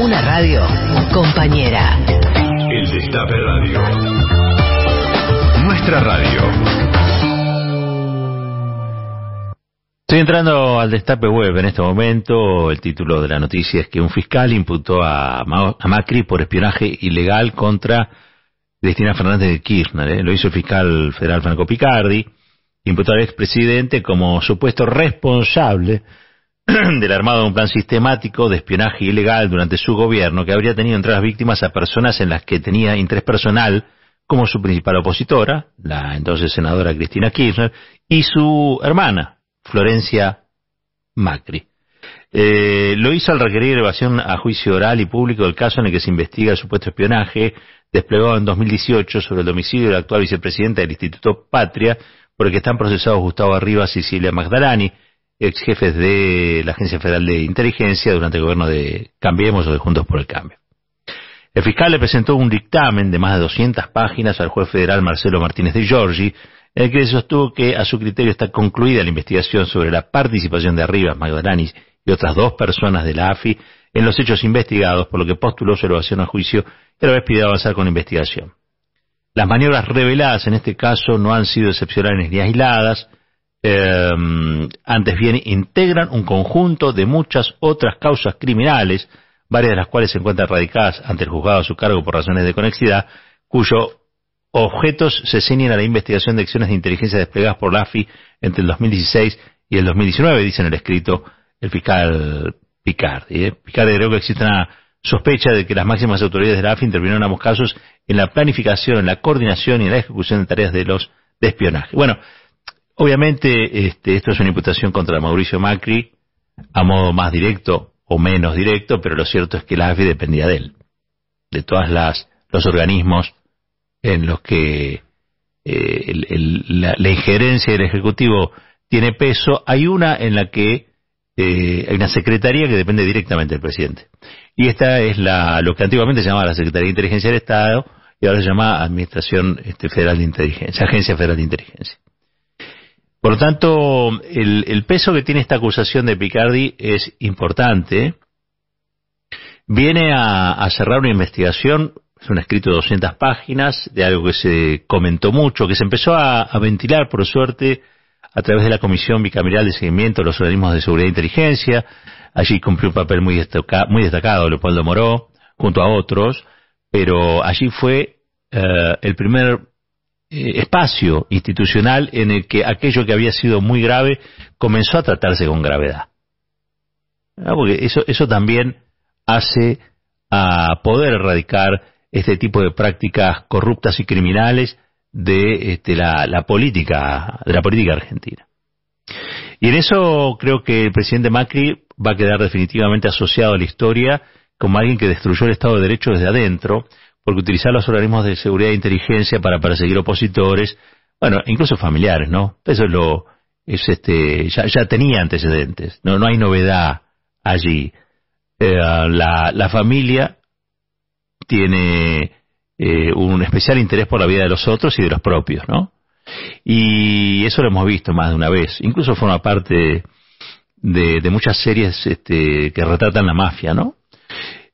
Una radio compañera. El Destape Radio. Nuestra radio. Estoy entrando al destape web en este momento. El título de la noticia es que un fiscal imputó a, Macri por espionaje ilegal contra Cristina Fernández de Kirchner. ¿eh? Lo hizo el fiscal federal Franco Picardi. Imputó al expresidente como supuesto responsable del armado de un plan sistemático de espionaje ilegal durante su gobierno que habría tenido entre las víctimas a personas en las que tenía interés personal como su principal opositora, la entonces senadora Cristina Kirchner, y su hermana, Florencia Macri. Eh, lo hizo al requerir elevación a juicio oral y público del caso en el que se investiga el supuesto espionaje desplegado en 2018 sobre el domicilio del actual vicepresidente del Instituto Patria, por el que están procesados Gustavo Arribas y Silvia Magdalani, ex jefes de la Agencia Federal de Inteligencia durante el gobierno de Cambiemos o de Juntos por el Cambio. El fiscal le presentó un dictamen de más de 200 páginas al juez federal Marcelo Martínez de Giorgi, en el que sostuvo que a su criterio está concluida la investigación sobre la participación de Arribas, Magdalani y otras dos personas de la AFI en los hechos investigados, por lo que postuló su elevación a juicio y a la vez pidió avanzar con la investigación. Las maniobras reveladas en este caso no han sido excepcionales ni aisladas, eh, antes bien integran un conjunto de muchas otras causas criminales, varias de las cuales se encuentran radicadas ante el juzgado a su cargo por razones de conexidad, cuyo objetos se ciñen a la investigación de acciones de inteligencia desplegadas por la AFI entre el 2016 y el 2019, dice en el escrito el fiscal Picardi. ¿eh? Picardi creo que existe una sospecha de que las máximas autoridades de la AFI intervinieron en ambos casos en la planificación, en la coordinación y en la ejecución de tareas de los de espionaje. Bueno, obviamente este, esto es una imputación contra Mauricio Macri a modo más directo o menos directo, pero lo cierto es que la AFI dependía de él, de todas las los organismos en los que eh, la, injerencia del Ejecutivo tiene peso, hay una en la que eh, hay una secretaría que depende directamente del presidente. Y esta es la, lo que antiguamente se llamaba la Secretaría de Inteligencia del Estado y ahora se llama Administración este, Federal de Inteligencia, Agencia Federal de Inteligencia. Por lo tanto, el, peso que tiene esta acusación de Picardi es importante. Viene a, cerrar una investigación es un escrito de 200 páginas de algo que se comentó mucho, que se empezó a, ventilar, por suerte, a través de la Comisión Bicameral de Seguimiento de los Organismos de Seguridad e Inteligencia. Allí cumplió un papel muy, muy destacado Leopoldo Moró, junto a otros, pero allí fue eh, el primer eh, espacio institucional en el que aquello que había sido muy grave comenzó a tratarse con gravedad. Porque eso, eso también hace a poder erradicar este tipo de prácticas corruptas y criminales de este, la, política de la política argentina. Y en eso creo que el presidente Macri va a quedar definitivamente asociado a la historia como alguien que destruyó el Estado de Derecho desde adentro, porque utilizar los organismos de seguridad e inteligencia para perseguir opositores, bueno, incluso familiares, ¿no? Eso es lo, es este, ya, ya tenía antecedentes, no, no hay novedad allí. Eh, la, la familia tiene eh, un especial interés por la vida de los otros y de los propios, ¿no? Y eso lo hemos visto más de una vez. Incluso forma parte de, muchas series este, que retratan la mafia, ¿no?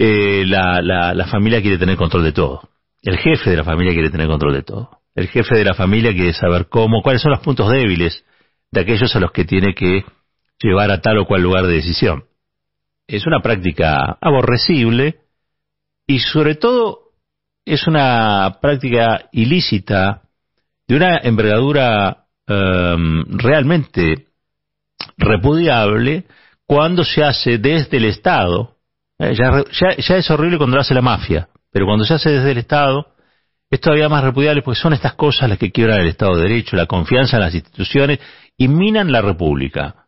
Eh, la, la, familia quiere tener control de todo. El jefe de la familia quiere tener control de todo. El jefe de la familia quiere saber cómo, cuáles son los puntos débiles de aquellos a los que tiene que llevar a tal o cual lugar de decisión. Es una práctica aborrecible, y sobre todo es una práctica ilícita de una envergadura em, realmente repudiable cuando se hace desde el Estado. Eh, ya, ya, es horrible cuando lo hace la mafia, pero cuando se hace desde el Estado es todavía más repudiable porque son estas cosas las que quiebran el Estado de Derecho, la confianza en las instituciones y minan la República.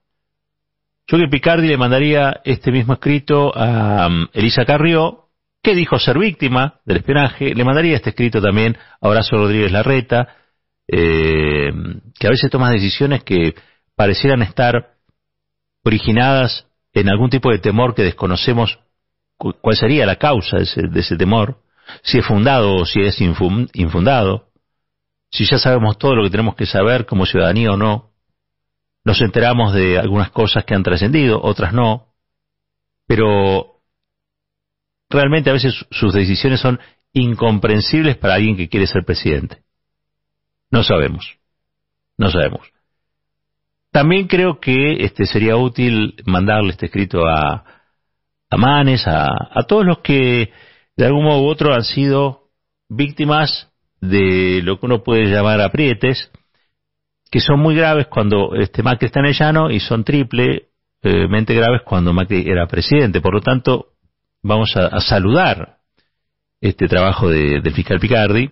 Yo que Picardi le mandaría este mismo escrito a um, Elisa Carrió, que dijo ser víctima del espionaje. Le mandaría este escrito también a Horacio Rodríguez Larreta, eh, que a veces toma decisiones que parecieran estar originadas en algún tipo de temor que desconocemos cuál sería la causa de ese, temor, si es fundado o si es infundado, si ya sabemos todo lo que tenemos que saber como ciudadanía o no, nos enteramos de algunas cosas que han trascendido, otras no, pero realmente a veces sus decisiones son incomprensibles para alguien que quiere ser presidente. No sabemos. No sabemos. También creo que este sería útil mandarle este escrito a, a Manes, a, a todos los que de algún modo u otro han sido víctimas de lo que uno puede llamar aprietes, que son muy graves cuando este Macri está en el llano y son triplemente graves cuando Macri era presidente. Por lo tanto, vamos a, saludar este trabajo de, del fiscal Picardi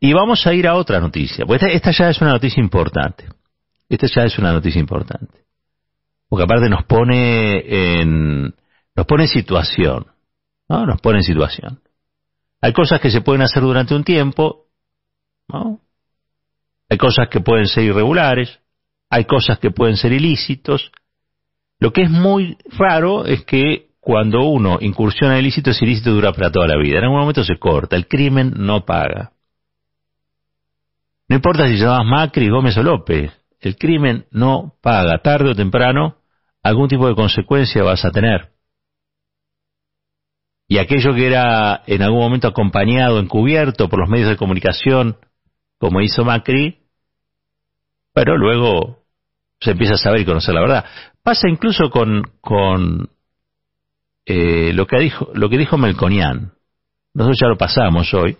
y vamos a ir a otra noticia. Pues esta, ya es una noticia importante. Esta ya es una noticia importante. Porque aparte nos pone en, nos pone en situación. ¿no? Nos pone en situación. Hay cosas que se pueden hacer durante un tiempo, ¿no? Hay cosas que pueden ser irregulares, hay cosas que pueden ser ilícitos. Lo que es muy raro es que cuando uno incursiona en ilícito, ese ilícito dura para toda la vida. En algún momento se corta, el crimen no paga. No importa si llamas Macri, Gómez o López, el crimen no paga. Tarde o temprano, algún tipo de consecuencia vas a tener. Y aquello que era en algún momento acompañado, encubierto por los medios de comunicación, como hizo Macri, pero luego se empieza a saber y conocer la verdad. Pasa incluso con, eh, lo, que dijo, lo que dijo Melconian. Nosotros ya lo pasamos hoy,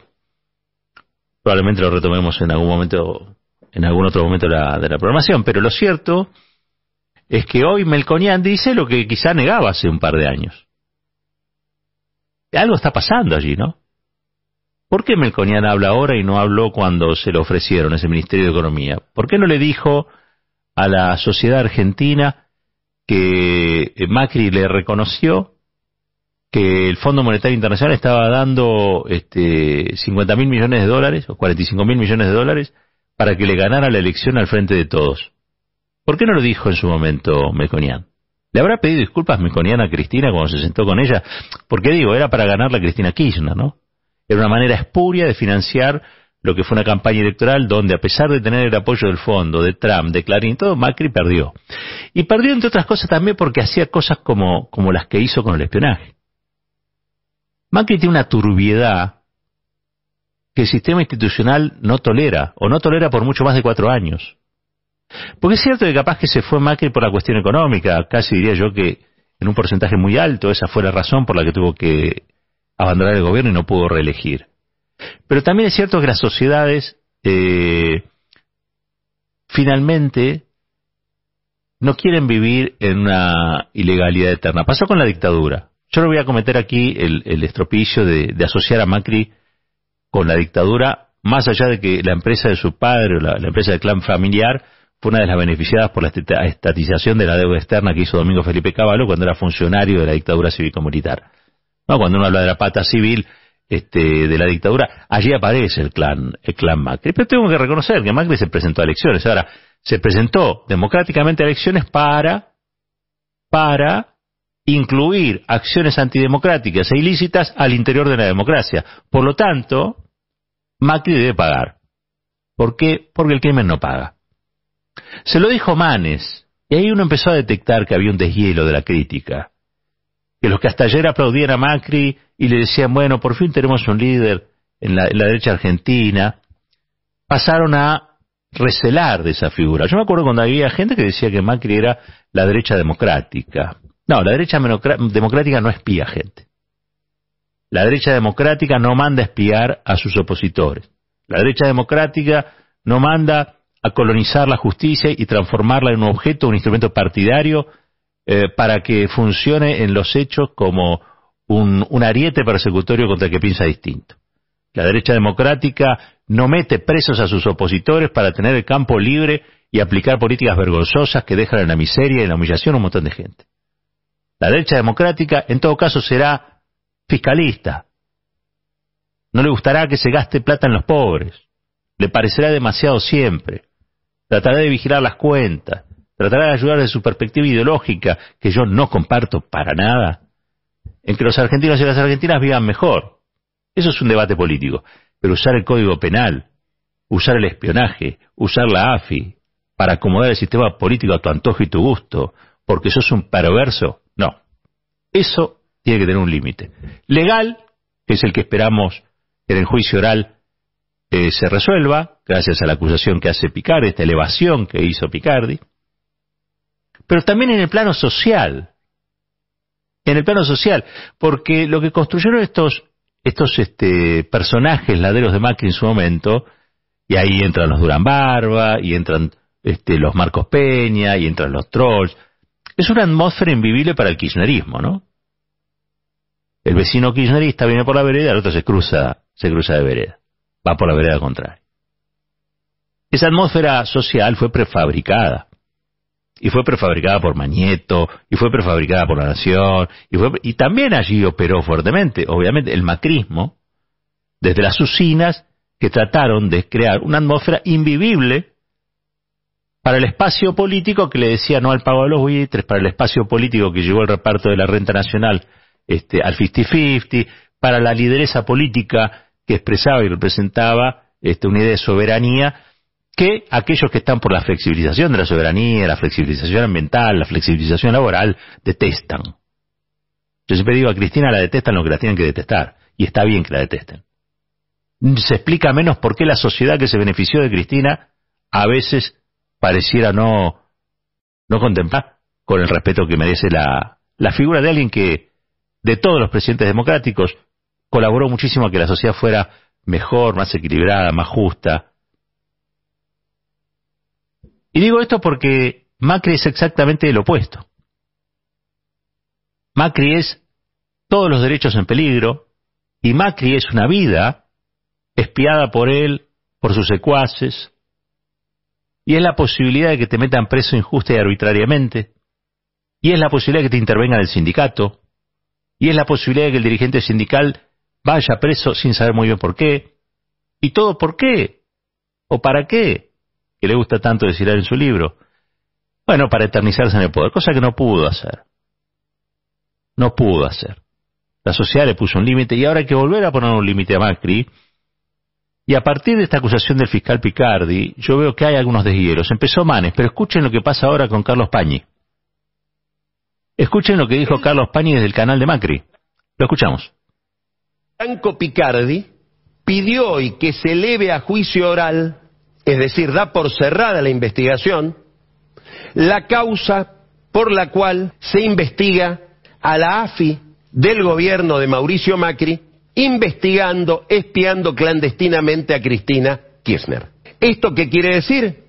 probablemente lo retomemos en algún momento, en algún otro momento de la, de la programación, pero lo cierto es que hoy Melconian dice lo que quizá negaba hace un par de años. Algo está pasando allí, ¿no? ¿Por qué Melconian habla ahora y no habló cuando se le ofrecieron ese Ministerio de Economía? ¿Por qué no le dijo a la sociedad argentina que Macri le reconoció que el Fondo Monetario Internacional estaba dando este, 50 mil millones de dólares o 45 mil millones de dólares para que le ganara la elección al frente de todos. ¿Por qué no lo dijo en su momento Melconian? ¿Le habrá pedido disculpas Melconian a Cristina cuando se sentó con ella? Porque digo, era para ganarle a Cristina Kirchner, ¿no? Era una manera espuria de financiar lo que fue una campaña electoral donde, a pesar de tener el apoyo del fondo, de Trump, de Clarín, todo, Macri perdió. Y perdió, entre otras cosas, también porque hacía cosas como, como las que hizo con el espionaje. Macri tiene una turbiedad que el sistema institucional no tolera, o no tolera por mucho más de cuatro años. Porque es cierto que capaz que se fue Macri por la cuestión económica, casi diría yo que en un porcentaje muy alto esa fue la razón por la que tuvo que abandonar el gobierno y no pudo reelegir. Pero también es cierto que las sociedades eh, finalmente no quieren vivir en una ilegalidad eterna. Pasó con la dictadura. Yo no voy a cometer aquí el, el estropillo de, asociar a Macri con la dictadura, más allá de que la empresa de su padre, o la, empresa del clan familiar, fue una de las beneficiadas por la estatización de la deuda externa que hizo Domingo Felipe Caballo cuando era funcionario de la dictadura cívico-militar. ¿No? Cuando uno habla de la pata civil este, de la dictadura, allí aparece el clan, el clan Macri. Pero tengo que reconocer que Macri se presentó a elecciones. Ahora, se presentó democráticamente a elecciones para, para incluir acciones antidemocráticas e ilícitas al interior de la democracia. Por lo tanto, Macri debe pagar. ¿Por qué? Porque el crimen no paga. Se lo dijo Manes, y ahí uno empezó a detectar que había un deshielo de la crítica. Que los que hasta ayer aplaudían a Macri y le decían, bueno, por fin tenemos un líder en la, derecha argentina, pasaron a recelar de esa figura. Yo me acuerdo cuando había gente que decía que Macri era la derecha democrática. No, la derecha democrática no espía gente. La derecha democrática no manda espiar a sus opositores. La derecha democrática no manda a colonizar la justicia y transformarla en un objeto, un instrumento partidario eh, para que funcione en los hechos como un, un ariete persecutorio contra el que piensa distinto. La derecha democrática no mete presos a sus opositores para tener el campo libre y aplicar políticas vergonzosas que dejan en la miseria y en la humillación a un montón de gente. La derecha democrática, en todo caso, será fiscalista. No le gustará que se gaste plata en los pobres. Le parecerá demasiado siempre. Tratará de vigilar las cuentas. Tratará de ayudar desde su perspectiva ideológica, que yo no comparto para nada, en que los argentinos y las argentinas vivan mejor. Eso es un debate político. Pero usar el código penal, usar el espionaje, usar la AFI, para acomodar el sistema político a tu antojo y tu gusto, porque sos un perverso, no. Eso tiene que tener un límite. Legal, que es el que esperamos en el juicio oral eh, se resuelva, gracias a la acusación que hace Picardi, esta elevación que hizo Picardi, pero también en el plano social, en el plano social, porque lo que construyeron estos, estos este, personajes laderos de Macri en su momento, y ahí entran los Durán Barba, y entran este, los Marcos Peña, y entran los trolls, es una atmósfera invivible para el kirchnerismo, ¿no? El vecino kirchnerista viene por la vereda, el otro se cruza, se cruza de vereda, va por la vereda contraria. Esa atmósfera social fue prefabricada y fue prefabricada por Mañeto, y fue prefabricada por La Nación, y, fue, y también allí operó fuertemente, obviamente, el macrismo, desde las usinas que trataron de crear una atmósfera invivible para el espacio político que le decía no al pago de los buitres, para el espacio político que llevó el reparto de la renta nacional este, al 50-50, para la lideresa política que expresaba y representaba este, una idea de soberanía que aquellos que están por la flexibilización de la soberanía, la flexibilización ambiental, la flexibilización laboral, detestan. Yo siempre digo a Cristina la detestan lo que la tienen que detestar, y está bien que la detesten. Se explica menos por qué la sociedad que se benefició de Cristina a veces pareciera no, no contemplar con el respeto que merece la, la figura de alguien que, de todos los presidentes democráticos, colaboró muchísimo a que la sociedad fuera mejor, más equilibrada, más justa, y digo esto porque Macri es exactamente el opuesto. Macri es todos los derechos en peligro y Macri es una vida espiada por él, por sus secuaces, y es la posibilidad de que te metan preso injusta y arbitrariamente, y es la posibilidad de que te intervenga el sindicato, y es la posibilidad de que el dirigente sindical vaya preso sin saber muy bien por qué, y todo por qué, o para qué, que le gusta tanto decir en su libro. Bueno, para eternizarse en el poder, cosa que no pudo hacer. No pudo hacer. La sociedad le puso un límite y ahora hay que volver a poner un límite a Macri. Y a partir de esta acusación del fiscal Picardi, yo veo que hay algunos deshielos. Empezó Manes, pero escuchen lo que pasa ahora con Carlos Pañi. Escuchen lo que dijo Carlos Pañi desde el canal de Macri. Lo escuchamos. Franco Picardi pidió hoy que se eleve a juicio oral es decir, da por cerrada la investigación, la causa por la cual se investiga a la AFI del gobierno de Mauricio Macri, investigando, espiando clandestinamente a Cristina Kirchner. ¿Esto qué quiere decir?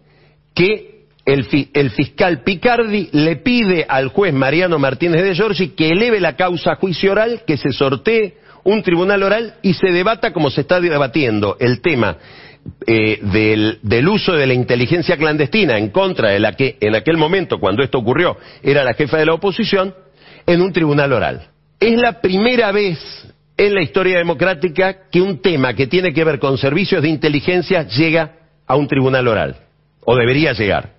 Que el, el, fiscal Picardi le pide al juez Mariano Martínez de Giorgi que eleve la causa a juicio oral, que se sortee un tribunal oral y se debata como se está debatiendo el tema eh, del, del, uso de la inteligencia clandestina en contra de la que en aquel momento, cuando esto ocurrió, era la jefa de la oposición, en un tribunal oral. Es la primera vez en la historia democrática que un tema que tiene que ver con servicios de inteligencia llega a un tribunal oral, o debería llegar.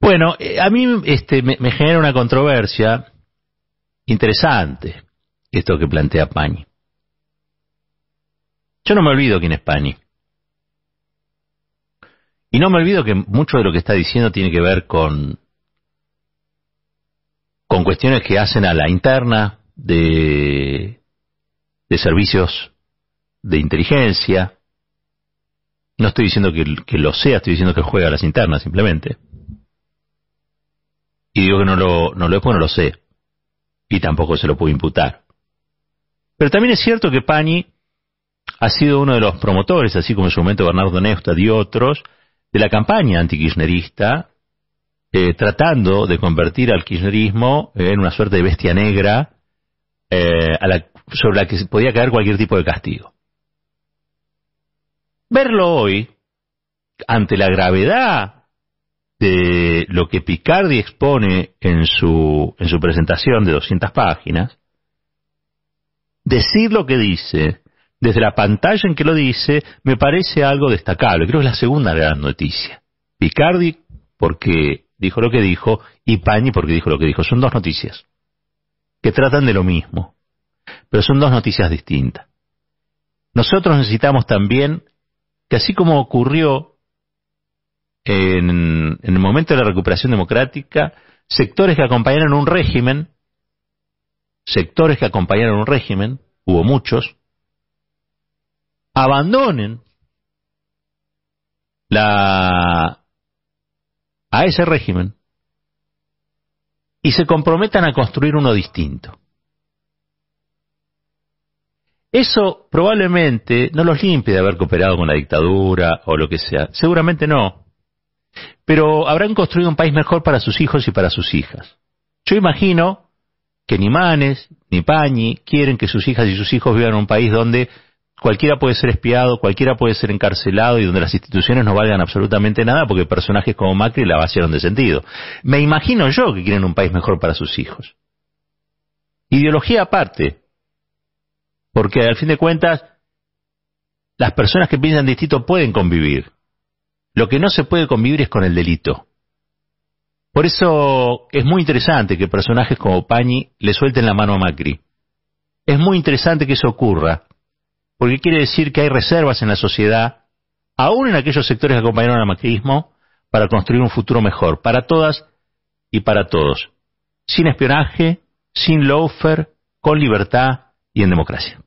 Bueno, eh, a mí este, me, me genera una controversia interesante esto que plantea Pañi. Yo no me olvido quién es Pani. Y no me olvido que mucho de lo que está diciendo tiene que ver con, con cuestiones que hacen a la interna de, de servicios de inteligencia. No estoy diciendo que, que, lo sea, estoy diciendo que juega a las internas simplemente. Y digo que no lo, no lo es porque no lo sé. Y tampoco se lo puedo imputar. Pero también es cierto que Pani ha sido uno de los promotores, así como en su momento Bernardo Neustadt y otros, de la campaña antikirchnerista, eh, tratando de convertir al kirchnerismo en una suerte de bestia negra eh, sobre la que podía caer cualquier tipo de castigo. Verlo hoy, ante la gravedad de lo que Picardi expone en su, en su presentación de 200 páginas, decir lo que dice desde la pantalla en que lo dice, me parece algo destacable. Creo que es la segunda gran noticia. Picardi, porque dijo lo que dijo, y Pañi, porque dijo lo que dijo. Son dos noticias que tratan de lo mismo, pero son dos noticias distintas. Nosotros necesitamos también que así como ocurrió en, en el momento de la recuperación democrática, sectores que acompañaron un régimen sectores que acompañaron un régimen, hubo muchos, abandonen la, a ese régimen y se comprometan a construir uno distinto. Eso probablemente no los limpie de haber cooperado con la dictadura o lo que sea. Seguramente no. Pero habrán construido un país mejor para sus hijos y para sus hijas. Yo imagino que ni Manes ni Pañi quieren que sus hijas y sus hijos vivan en un país donde cualquiera puede ser espiado, cualquiera puede ser encarcelado y donde las instituciones no valgan absolutamente nada porque personajes como Macri la vaciaron de sentido. Me imagino yo que quieren un país mejor para sus hijos. Ideología aparte, porque al fin de cuentas las personas que piensan distinto pueden convivir. Lo que no se puede convivir es con el delito. Por eso es muy interesante que personajes como Pañi le suelten la mano a Macri. Es muy interesante que eso ocurra, porque quiere decir que hay reservas en la sociedad, aún en aquellos sectores que acompañaron al macrismo, para construir un futuro mejor, para todas y para todos, sin espionaje, sin loafer, con libertad y en democracia.